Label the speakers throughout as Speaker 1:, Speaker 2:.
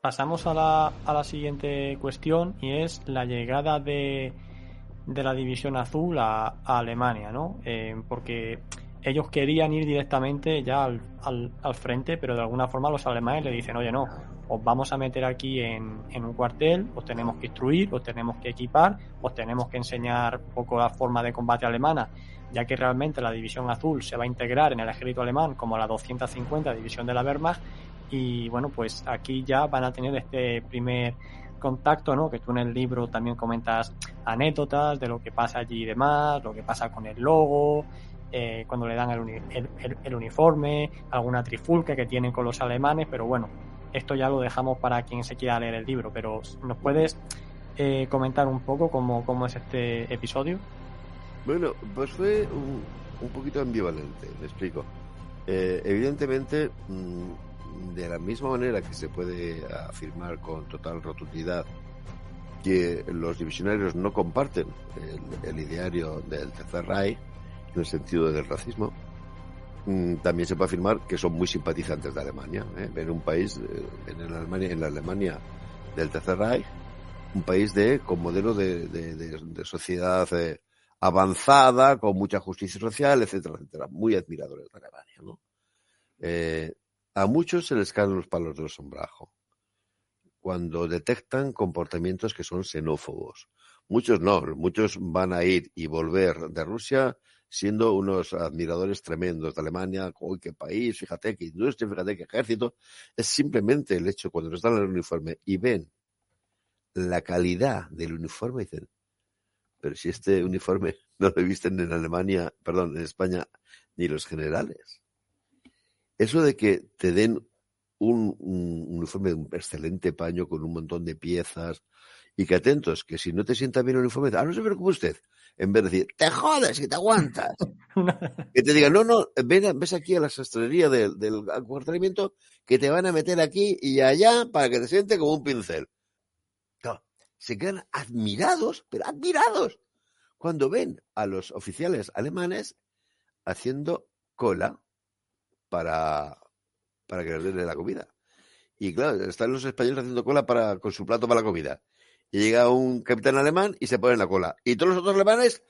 Speaker 1: Pasamos a la, a la siguiente cuestión y es la llegada de, de la División Azul a, Alemania, ¿no? Eh, porque ellos querían ir directamente ya al, al, al, frente, pero de alguna forma los alemanes le dicen, oye, no, os vamos a meter aquí en, en, un cuartel, os tenemos que instruir, os tenemos que equipar, os tenemos que enseñar un poco la forma de combate alemana, ya que realmente la División Azul se va a integrar en el ejército alemán como la 250 División de la Wehrmacht y bueno, pues aquí ya van a tener este primer contacto, ¿no? Que tú en el libro también comentas anécdotas de lo que pasa allí y demás, lo que pasa con el logo, eh, cuando le dan el, uni el, uniforme, alguna trifulca que tienen con los alemanes, pero bueno, esto ya lo dejamos para quien se quiera leer el libro, pero ¿nos puedes eh, comentar un poco cómo, cómo, es este episodio?
Speaker 2: Bueno, pues fue un, un poquito ambivalente, me explico. Eh, evidentemente, mmm, de la misma manera que se puede afirmar con total rotundidad que los divisionarios no comparten el, ideario del Tercer Reich en el sentido del racismo, mm, también se puede afirmar que son muy simpatizantes de Alemania. ¿eh? Ven un país eh, en, la Alemania, en del Tercer Reich, un país de con modelo de, de, de, de sociedad eh, avanzada, con mucha justicia social, etcétera, etcétera. Muy admiradores de Alemania. ¿no? Eh, a muchos se les caen los palos del sombrajo cuando detectan comportamientos que son xenófobos. Muchos no, muchos van a ir y volver de Rusia siendo unos admiradores tremendos de Alemania, uy, qué país, fíjate qué industria, fíjate qué ejército. Es simplemente el hecho cuando están en el uniforme y ven la calidad del uniforme, dicen, pero si este uniforme no lo visten en Alemania, perdón, en España, ni los generales. Eso de que te den un, un, uniforme de un excelente paño con un montón de piezas y que atentos, que si no te sienta bien el uniforme, ah, no se preocupe usted, en vez de decir, te jodes y te aguantas. que te digan, no, no, ven, ves aquí a la sastrería del, del acuartelamiento que te van a meter aquí y allá para que te siente como un pincel. Se quedan admirados, pero admirados, cuando ven a los oficiales alemanes haciendo cola para, para que les den la comida. Y claro, están los españoles haciendo cola para, con su plato para la comida. Y llega un capitán alemán y se pone en la cola. Y todos los otros alemanes,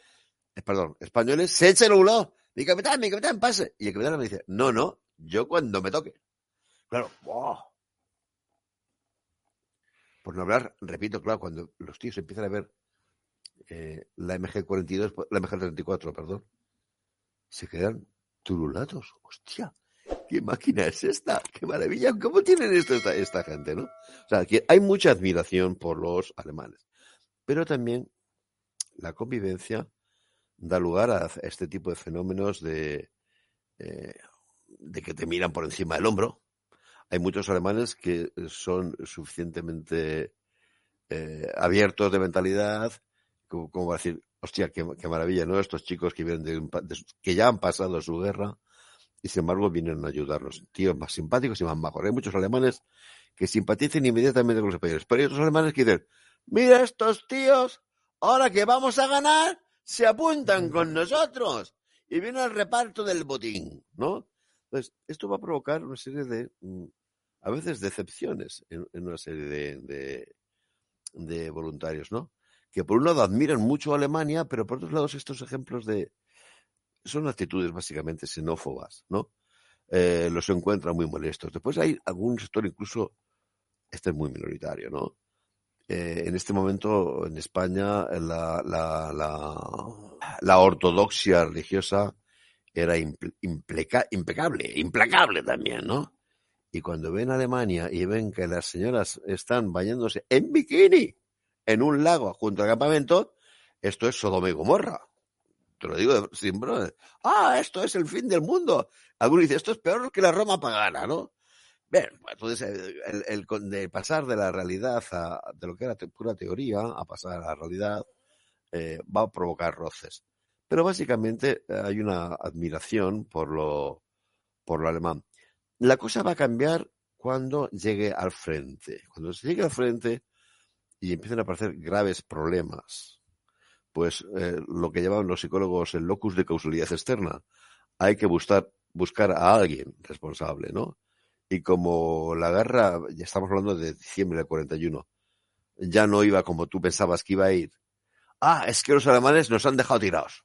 Speaker 2: eh, perdón, españoles, se echan un lado. Mi capitán, mi capitán, pase. Y el capitán me dice, no, no, yo cuando me toque. Claro, wow. Por no hablar, repito, claro, cuando los tíos empiezan a ver eh, la MG42, la MG34, perdón, se quedan turulatos. Hostia, ¿Qué máquina es esta? ¡Qué maravilla! ¿Cómo tienen esto esta, esta gente, no? O sea, que hay mucha admiración por los alemanes. Pero también la convivencia da lugar a este tipo de fenómenos de, eh, de que te miran por encima del hombro. Hay muchos alemanes que son suficientemente eh, abiertos de mentalidad como, como decir, hostia, qué, maravilla, ¿no? Estos chicos que vienen de, de, que ya han pasado su guerra, y sin embargo vienen a ayudarnos. Tíos más simpáticos y más majos. Hay muchos alemanes que simpaticen inmediatamente con los españoles, pero hay otros alemanes que dicen, mira estos tíos, ahora que vamos a ganar, se apuntan con nosotros y viene el reparto del botín, ¿no? Entonces, esto va a provocar una serie de, mm, a veces, decepciones en, una serie de, de, de, voluntarios, ¿no? Que por un lado admiran mucho a Alemania, pero por otro lado estos ejemplos de, son actitudes básicamente xenófobas, ¿no? Eh, los encuentran muy molestos. Después hay algún sector incluso, este es muy minoritario, ¿no? Eh, en este momento en España la, la, la, la ortodoxia religiosa era impecable, implacable también, ¿no? Y cuando ven Alemania y ven que las señoras están bañándose en bikini en un lago junto al campamento, esto es Sodoma y Gomorra te lo digo sin broma. Ah, esto es el fin del mundo. Algunos dicen, esto es peor que la Roma pagana, ¿no? Bien, pues, entonces el, el, de pasar de la realidad a de lo que era pura teoría a pasar a la realidad eh, va a provocar roces. Pero básicamente eh, hay una admiración por lo, por lo alemán. La cosa va a cambiar cuando llegue al frente. Cuando se llegue al frente y empiecen a aparecer graves problemas, pues eh, lo que llaman los psicólogos el locus de causalidad externa. Hay que buscar, buscar a alguien responsable, ¿no? Y como la guerra, ya estamos hablando de diciembre del 41, ya no iba como tú pensabas que iba a ir. Ah, es que los alemanes nos han dejado tirados.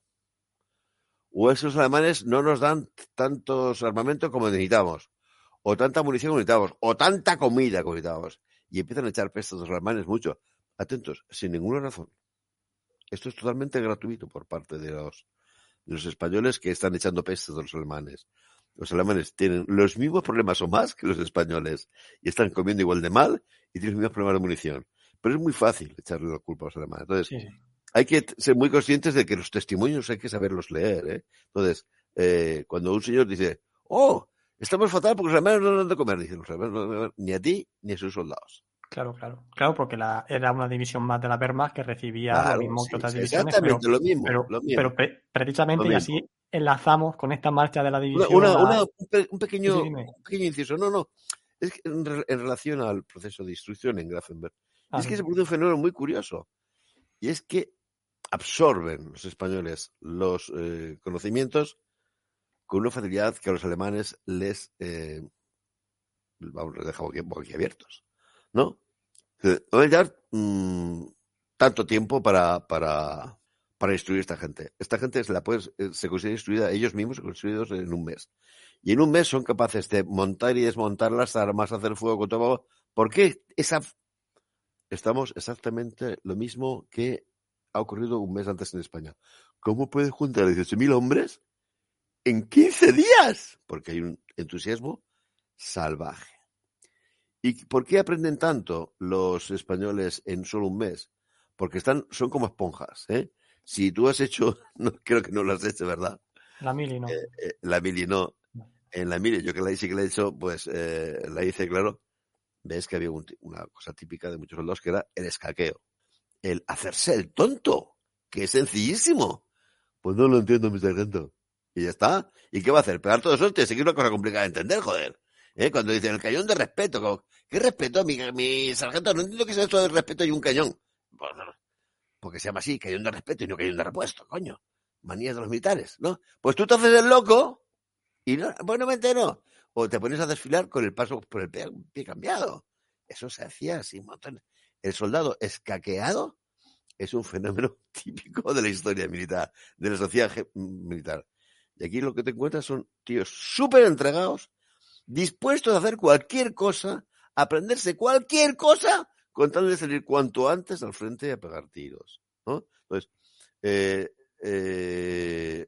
Speaker 2: O esos alemanes no nos dan tantos armamentos como necesitamos. O tanta munición como necesitamos. O tanta comida como necesitamos. Y empiezan a echar pestos los alemanes mucho. Atentos, sin ninguna razón. Esto es totalmente gratuito por parte de los, de los españoles que están echando pestes a los alemanes los alemanes tienen los mismos problemas o más que los españoles y están comiendo igual de mal y tienen los mismos problemas de munición. Pero es muy fácil echarle la culpa a los alemanes. Entonces, hay que ser muy conscientes de que los testimonios hay que saberlos leer. ¿eh? Entonces, eh, cuando un señor dice, oh, estamos fatal porque los alemanes no dan de comer, dicen los alemanes no dan ni a ti ni a sus soldados.
Speaker 1: Claro, claro. Claro, porque la, era una división más de la Wehrmacht que recibía lo mismo que otras divisiones.
Speaker 2: Exactamente, lo mismo.
Speaker 1: Pero, precisamente, y así enlazamos con esta marcha de la división.
Speaker 2: un, pequeño, pequeño inciso. No, no. Es que en, relación al proceso de instrucción en Grafenberg. Ah, es que se produce un fenómeno muy curioso. Y es que absorben los españoles los eh, conocimientos con una facilidad que a los alemanes les, eh, vamos, les deja abiertos. ¿No? No a dar mm, tanto tiempo para, para, para instruir a esta gente. Esta gente se, la puede, eh, se considera instruida, ellos mismos construidos en un mes. Y en un mes son capaces de montar y desmontar las armas, hacer fuego con todo. ¿Por qué esa... Estamos exactamente lo mismo que ha ocurrido un mes antes en España. ¿Cómo pueden juntar 18.000 hombres en 15 días? Porque hay un entusiasmo salvaje. ¿Y por qué aprenden tanto los españoles en solo un mes? Porque están, son como esponjas. ¿eh? Si tú has hecho, no creo que no lo has hecho, ¿verdad?
Speaker 1: La mili no.
Speaker 2: Eh, eh, la mili no. En la mili, yo que la hice que la he hecho, pues eh, la hice, claro. Ves que había una cosa típica de muchos soldados que era el escaqueo. El hacerse el tonto, que es sencillísimo. Pues no lo entiendo, mi sargento. Y ya está. ¿Y qué va a hacer? ¿Pegar todo eso? Te que una cosa complicada de entender, joder. ¿Eh? Cuando dicen el cañón de respeto, ¿qué respeto? Mi, mi sargento, no entiendo qué es eso de respeto y un cañón. Pues, porque se llama así, cañón de respeto y no cañón de repuesto, coño. Manías de los militares, ¿no? Pues tú te haces el loco y no, bueno, me entero. O te pones a desfilar con el paso por el pie, cambiado. Eso se hacía así, El soldado escaqueado es un fenómeno típico de la historia militar, de la sociedad militar. Y aquí lo que te encuentras son tíos súper entregados dispuestos a hacer cualquier cosa, aprenderse cualquier cosa, con tal de salir cuanto antes al frente y a pegar tiros. ¿no? Entonces, eh, eh,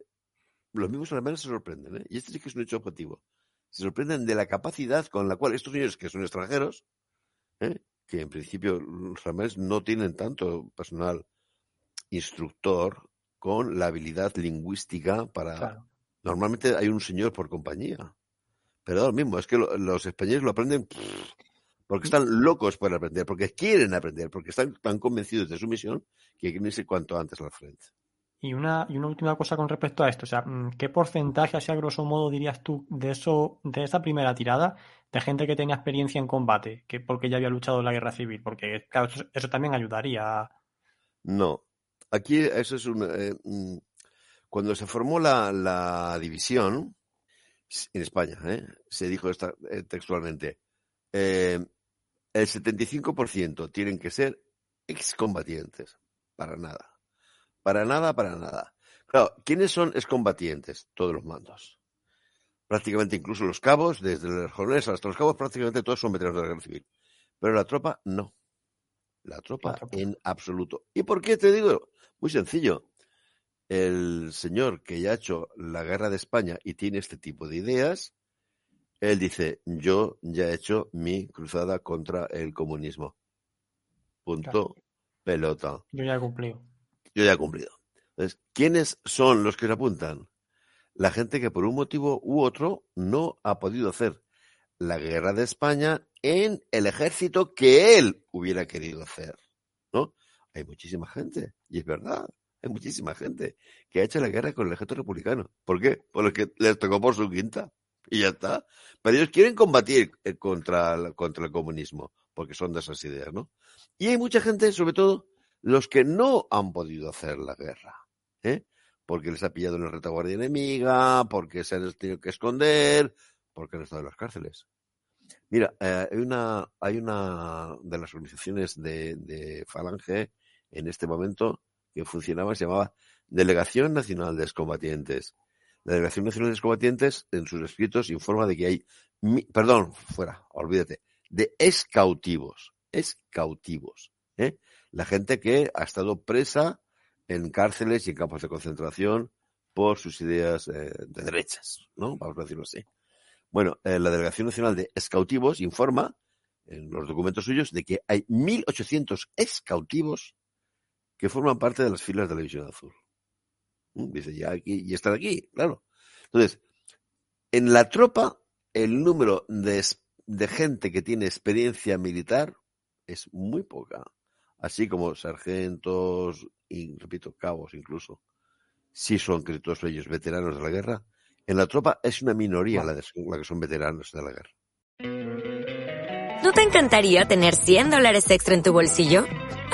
Speaker 2: los mismos alemanes se sorprenden, ¿eh? y este sí que es un hecho objetivo. Se sorprenden de la capacidad con la cual estos señores que son extranjeros, ¿eh? que en principio los alemanes no tienen tanto personal instructor con la habilidad lingüística para... Normalmente hay un señor por compañía. Pero lo mismo, es que los españoles lo aprenden porque están locos por aprender, porque quieren aprender, porque están tan convencidos de su misión que quieren irse cuanto antes al frente.
Speaker 1: Y una, y una última cosa con respecto a esto, o sea, mm, ¿qué porcentaje, así a grosso modo, dirías tú de eso, de esa primera tirada, de gente que tenía experiencia en combate, que porque ya había luchado en la guerra civil? Porque, claro, eso, también ayudaría.
Speaker 2: No. Aquí eso es un. Eh, mm, cuando se formó la, la división, en España, ¿eh? se dijo esta, eh, textualmente, eh, el 75% tienen que ser excombatientes. Para nada. Para nada, para nada. Claro, ¿quiénes son excombatientes? Todos los mandos. Prácticamente incluso los cabos, desde los jornales hasta los cabos, prácticamente todos son veteranos de la guerra civil. Pero la tropa no. La tropa, la tropa. en absoluto. ¿Y por qué te digo? Muy sencillo el señor que ya ha hecho la guerra de España y tiene este tipo de ideas, él dice, yo ya he hecho mi cruzada contra el comunismo. Punto. Pelota.
Speaker 1: Yo ya he cumplido.
Speaker 2: Yo ya he cumplido. Entonces, ¿quiénes son los que se apuntan? La gente que por un motivo u otro no ha podido hacer la guerra de España en el ejército que él hubiera querido hacer. ¿no? Hay muchísima gente, y es verdad, hay muchísima gente que ha hecho la guerra con el ejército republicano. ¿Por qué? Porque les tocó por su quinta y ya está. Pero ellos quieren combatir eh, contra, contra el comunismo, porque son de esas ideas, ¿no? Y hay mucha gente, sobre todo, los que no han podido hacer la guerra, ¿eh? Porque les ha pillado una retaguardia enemiga, porque se han tenido que esconder, porque han estado en las cárceles. Mira, eh, hay, una, hay una de las organizaciones de, de Falange en este momento que funcionaba, se llamaba Delegación Nacional de Excombatientes. La Delegación Nacional de Excombatientes, en sus escritos, informa de que hay, perdón, fuera, olvídate, de excautivos, excautivos, ¿eh? La gente que ha estado presa en cárceles y en campos de concentración por sus ideas eh, de derechas, ¿no? Vamos a decirlo así. Bueno, eh, la Delegación Nacional de Excautivos informa en los documentos suyos de que hay 1.800 excautivos que forman parte de las filas de la División Azul. Dice, ya aquí, y están aquí, claro. Entonces, en la tropa, el número de, gente que tiene experiencia militar es muy poca. Así como sargentos y, repito, cabos incluso. Si son todos ellos veteranos de la guerra. En la tropa es una minoría la, la que son veteranos de la guerra.
Speaker 3: ¿No te encantaría tener 100 dólares extra en tu bolsillo?